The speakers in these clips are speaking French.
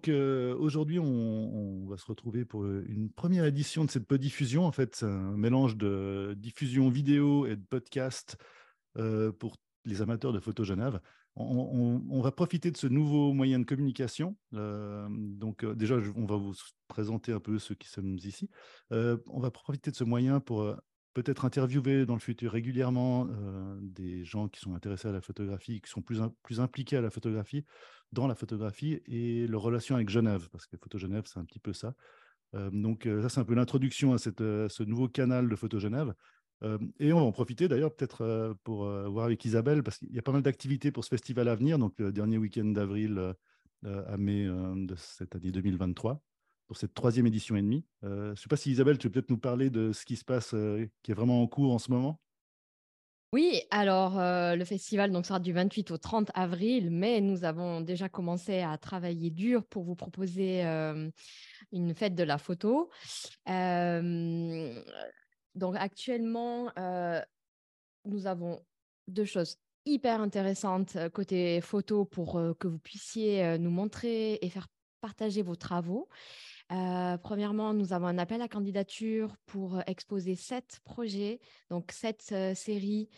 donc aujourd'hui, on, va se retrouver pour une première édition de cette podiffusion. En fait, c'est un mélange de diffusion vidéo et de podcast pour les amateurs de Photo Genève. On, va profiter de ce nouveau moyen de communication. donc déjà, on va vous présenter un peu ceux qui sommes ici. on va profiter de ce moyen pour peut-être interviewer dans le futur régulièrement des gens qui sont intéressés à la photographie, qui sont plus, impliqués à la photographie, dans la photographie et leur relation avec Genève, parce que Photo Genève, c'est un petit peu ça. donc ça, c'est un peu l'introduction à, ce nouveau canal de Photo Genève. et on va en profiter d'ailleurs peut-être pour voir avec Isabelle, parce qu'il y a pas mal d'activités pour ce festival à venir, donc le dernier week-end d'avril à mai de cette année 2023 pour cette troisième édition et demie. Euh, je ne sais pas si Isabelle, tu peux peut-être nous parler de ce qui se passe, euh, qui est vraiment en cours en ce moment? Oui, alors euh, le festival donc, sera du 28 au 30 avril, mais nous avons déjà commencé à travailler dur pour vous proposer une fête de la photo. donc actuellement, nous avons deux choses hyper intéressantes côté photo pour que vous puissiez nous montrer et faire partager vos travaux. Euh, premièrement, nous avons un appel à candidature pour euh, exposer sept projets, donc sept euh, séries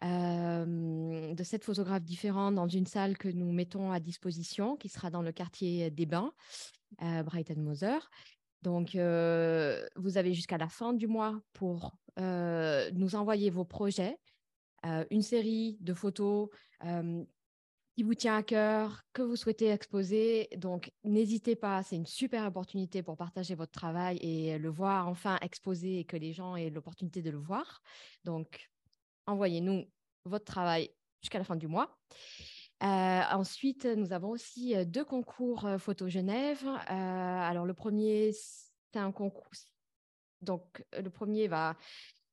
de sept photographes différents dans une salle que nous mettons à disposition, qui sera dans le quartier des Bains, Brighton Moser. Donc, vous avez jusqu'à la fin du mois pour nous envoyer vos projets, une série de photos qui vous tient à cœur, que vous souhaitez exposer. Donc, n'hésitez pas, c'est une super opportunité pour partager votre travail et le voir enfin exposé et que les gens aient l'opportunité de le voir. Donc, envoyez-nous votre travail jusqu'à la fin du mois. Euh, ensuite, nous avons aussi euh, deux concours euh, Photo Genève. alors, le premier, c'est un concours. Donc, le premier va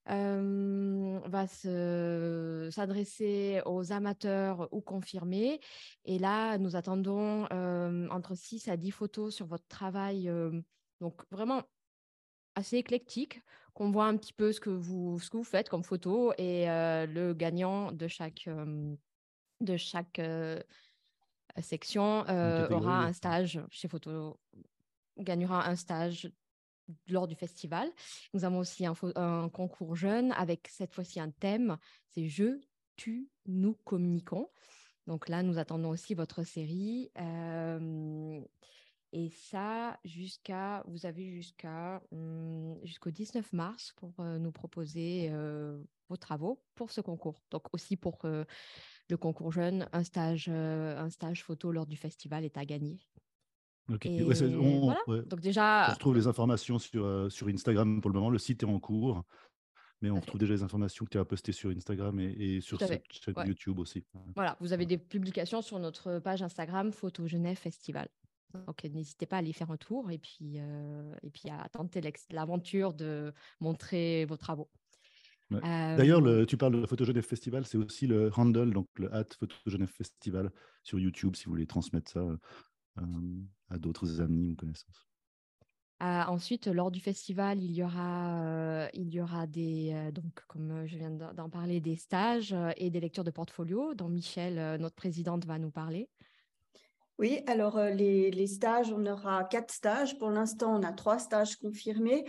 va s'adresser aux amateurs ou confirmés. Et là, nous attendons entre 6 à 10 photos sur votre travail. donc, vraiment assez éclectique, qu'on voit un petit peu ce que vous, ce que vous faites comme photo. Et le gagnant de chaque, de chaque section aura un stage chez Photo gagnera un stage lors du festival. Nous avons aussi un, concours jeune avec cette fois-ci un thème, c'est Je, tu, nous communiquons. Donc là, nous attendons aussi votre série. Euh, et ça, jusqu'à, vous avez jusqu'à hum, jusqu'au 19 mars pour euh, nous proposer euh, vos travaux pour ce concours. Donc aussi pour le concours jeune, un stage, un stage photo lors du festival est à gagner. On, Donc déjà, on retrouve les informations sur, euh, sur Instagram pour le moment. Le site est en cours, mais on retrouve déjà les informations que tu as postées sur Instagram et, sur cette chaîne YouTube aussi. Voilà, vous avez des publications sur notre page Instagram Photo Genève Festival. Donc n'hésitez pas à aller faire un tour et puis, euh, et puis à tenter l'aventure de montrer vos travaux. D'ailleurs, tu parles de Photo Genève Festival, c'est aussi le handle, donc le hat Photo Genève Festival sur YouTube si vous voulez transmettre ça à d'autres amis ou connaissances. ensuite, lors du festival, il y aura, il y aura des, donc, comme je viens d'en parler, des stages et des lectures de portfolio dont Michel, notre présidente, va nous parler. Oui, alors les, les, stages, on aura quatre stages. Pour l'instant, on a trois stages confirmés.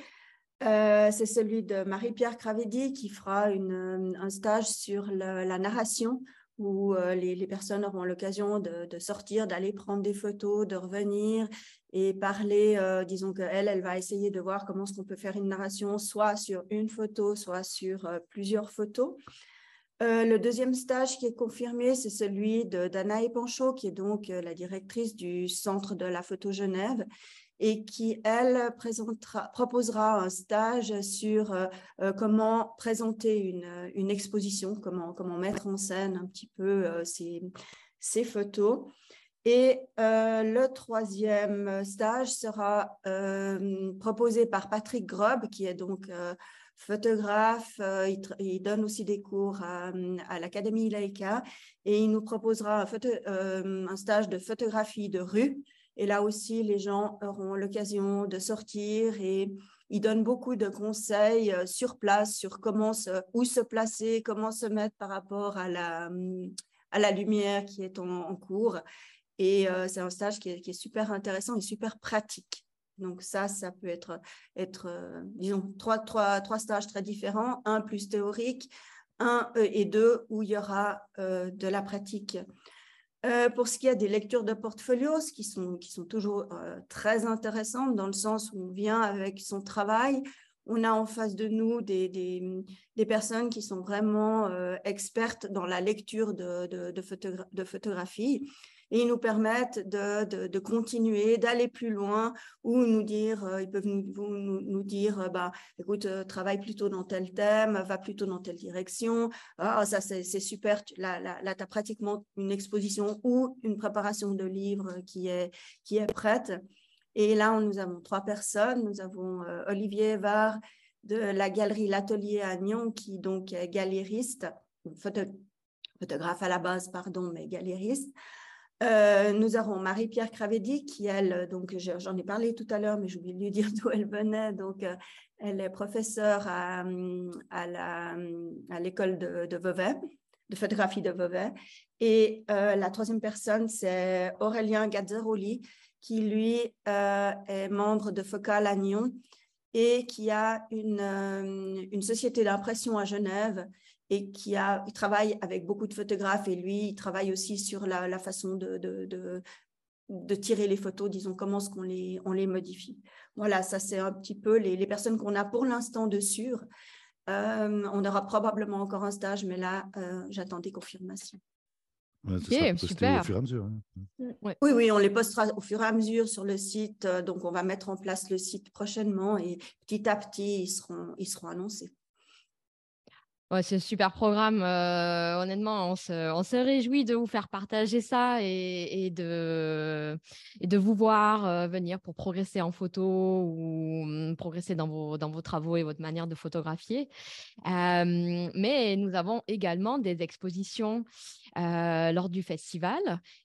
c'est celui de Marie-Pierre Cravedi qui fera une, un stage sur la narration où euh, les, personnes auront l'occasion de, sortir, d'aller prendre des photos, de revenir et parler. Euh, disons qu'elle, elle va essayer de voir comment est-ce qu'on peut faire une narration, soit sur une photo, soit sur euh, plusieurs photos. le deuxième stage qui est confirmé, c'est celui de Danae Panchaud, qui est donc la directrice du Centre de la photo Genève et qui, elle, proposera un stage sur euh, euh, comment présenter une, une, exposition, comment, comment mettre en scène un petit peu euh, ces, photos. Et le troisième stage sera proposé par Patrick Grob, qui est donc photographe. Il, donne aussi des cours à, l'Académie Leica et il nous proposera un stage de photographie de rue et là aussi, les gens auront l'occasion de sortir et ils donnent beaucoup de conseils euh, sur place sur comment se, où se placer, comment se mettre par rapport à la, à la lumière qui est en, cours. Et c'est un stage qui est, super intéressant et super pratique. Donc ça, ça peut être, être disons, trois, trois, trois stages très différents, un plus théorique, un et deux où il y aura de la pratique. Pour ce qui est des lectures de portfolio, qui sont, qui sont toujours très intéressantes dans le sens où on vient avec son travail, on a en face de nous des, personnes qui sont vraiment euh, expertes dans la lecture de, de, de, photographie et ils nous permettent de, continuer, d'aller plus loin ou nous dire, euh, ils peuvent nous, nous, dire, euh, bah, écoute, travaille plutôt dans tel thème, va plutôt dans telle direction. Ah, ça, c'est super. Là, là, tu as pratiquement une exposition ou une préparation de livre qui est, qui est prête. Et là, nous avons trois personnes. Nous avons euh, Olivier Var de la galerie L'Atelier à Nyon, qui donc est galériste, photographe à la base, pardon, mais galériste. Euh, nous avons Marie-Pierre Cravedi, qui, elle, donc j'en ai parlé tout à l'heure, mais j'ai oublié de lui dire d'où elle venait. Donc, euh, elle est professeure à, à l'école de, Vevey, de photographie de Vevey. Et la troisième personne, c'est Aurélien Gazzaroli, qui lui euh, est membre de Focal à Nyon et qui a euh, une société d'impression à Genève et qui a, il travaille avec beaucoup de photographes et lui, il travaille aussi sur la, la façon de, de, de, de, tirer les photos, disons, comment est-ce qu'on les, on les modifie. Voilà, ça c'est un petit peu les, les personnes qu'on a pour l'instant dessus. Euh, on aura probablement encore un stage, mais là, j'attends des confirmations super. Au fur et à mesure. Hein. Mm. Oui, oui, on les postera au fur et à mesure sur le site. Euh, donc, on va mettre en place le site prochainement et petit à petit, ils seront, ils seront annoncés. C'est un super programme. Euh, honnêtement, on se, réjouit de vous faire partager ça et, de, vous voir euh, venir pour progresser en photo ou mm, progresser dans vos, travaux et votre manière de photographier. mais nous avons également des expositions euh, lors du festival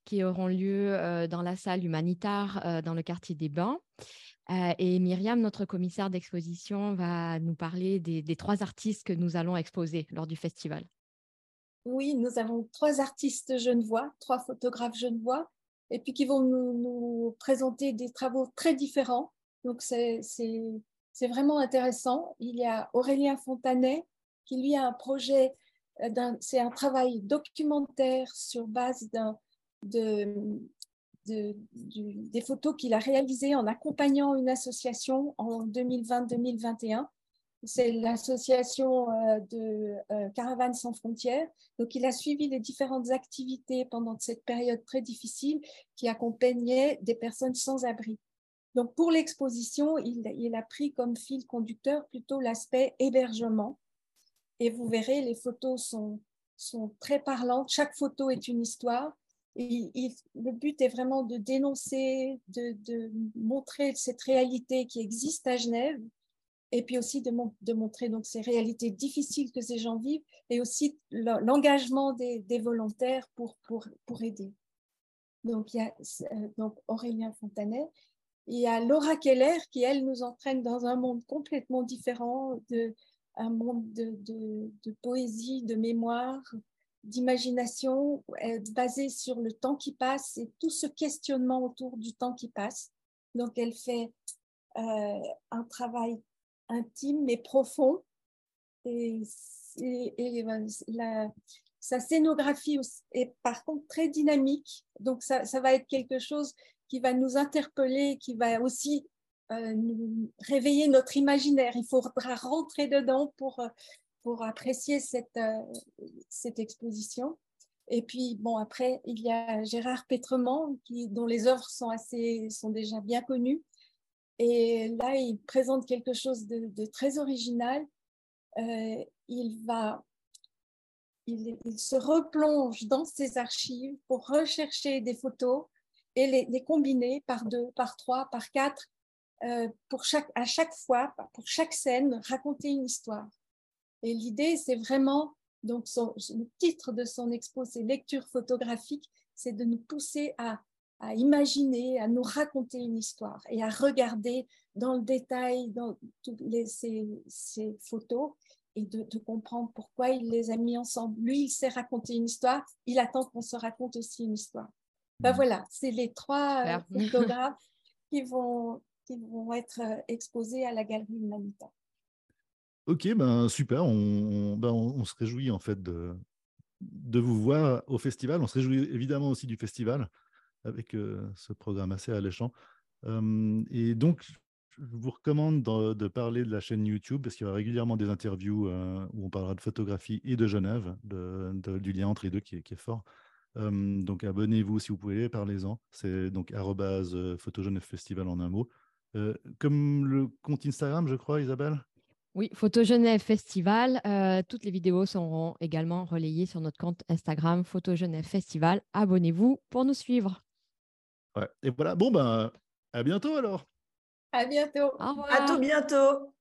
qui auront lieu euh, dans la salle humanitaire euh, dans le quartier des Bains. Et Myriam, notre commissaire d'exposition, va nous parler des, trois artistes que nous allons exposer lors du festival. Oui, nous avons trois artistes genevois, trois photographes genevois, et puis qui vont nous, présenter des travaux très différents. Donc, c'est vraiment intéressant. Il y a Aurélien Fontanet, qui lui a un projet euh, c'est un travail documentaire sur base de, des photos qu'il a réalisées en accompagnant une association en 2020-2021. C'est l'association euh, de euh, Caravanes sans frontières. Donc, il a suivi les différentes activités pendant cette période très difficile qui accompagnaient des personnes sans abri. Donc, pour l'exposition, il, a pris comme fil conducteur plutôt l'aspect hébergement et vous verrez, les photos sont, sont très parlantes. Chaque photo est une histoire. Le but est vraiment de dénoncer, de, montrer cette réalité qui existe à Genève, et puis aussi de, montrer donc ces réalités difficiles que ces gens vivent, et aussi l'engagement des, volontaires pour aider. Donc, il y a euh, donc Aurélien Fontanet, il y a Laura Keller qui, elle, nous entraîne dans un monde complètement différent de, un monde de, poésie, de mémoire, d'imagination euh, basé sur le temps qui passe et tout ce questionnement autour du temps qui passe. Donc, elle fait euh, un travail intime mais profond. Et, la, sa scénographie est par contre très dynamique. Donc, ça, ça va être quelque chose qui va nous interpeller, qui va aussi euh, réveiller notre imaginaire. Il faudra rentrer dedans pour, euh, pour apprécier cette, euh, cette exposition. Et puis, bon, après, il y a Gérard Pétremont, qui, dont les œuvres sont, assez, sont déjà bien connues. Et là, il présente quelque chose de, très original. il va, il, se replonge dans ses archives pour rechercher des photos et les, les combiner par deux, par trois, par quatre euh, pour chaque, à chaque fois, pour chaque scène, raconter une histoire. Et l'idée, c'est vraiment, donc le titre de son expo, c'est Lecture photographique, c'est de nous pousser à, à, imaginer, à nous raconter une histoire et à regarder dans le détail dans toutes les, ces, ces, photos et de, de, comprendre pourquoi il les a mis ensemble. Lui, il sait raconter une histoire, il attend qu'on se raconte aussi une histoire. Ben Mhm. voilà, c'est les trois euh, photographes qui vont, qui vont être euh, exposés à la Galerie Humanita. Ok, ben super. On, ben, on- se réjouit en fait de, de vous voir au festival. On se réjouit évidemment aussi du festival avec euh, ce programme assez alléchant. Et donc, je vous recommande de, parler de la chaîne YouTube parce qu'il y aura régulièrement des interviews euh, où on parlera de photographie et de Genève, de- du lien entre les deux qui est, qui est fort. Donc abonnez-vous si vous pouvez, parlez-en. C'est donc arrobase, euh, photogenève festival en un mot. Comme le compte Instagram, je crois, Isabelle? Oui, Photo Genève Festival. euh, toutes les vidéos seront également relayées sur notre compte Instagram Photo Genève Festival. Abonnez-vous pour nous suivre. Ouais. Et voilà, bon, ben, à bientôt alors. À bientôt. Au revoir. À tout bientôt.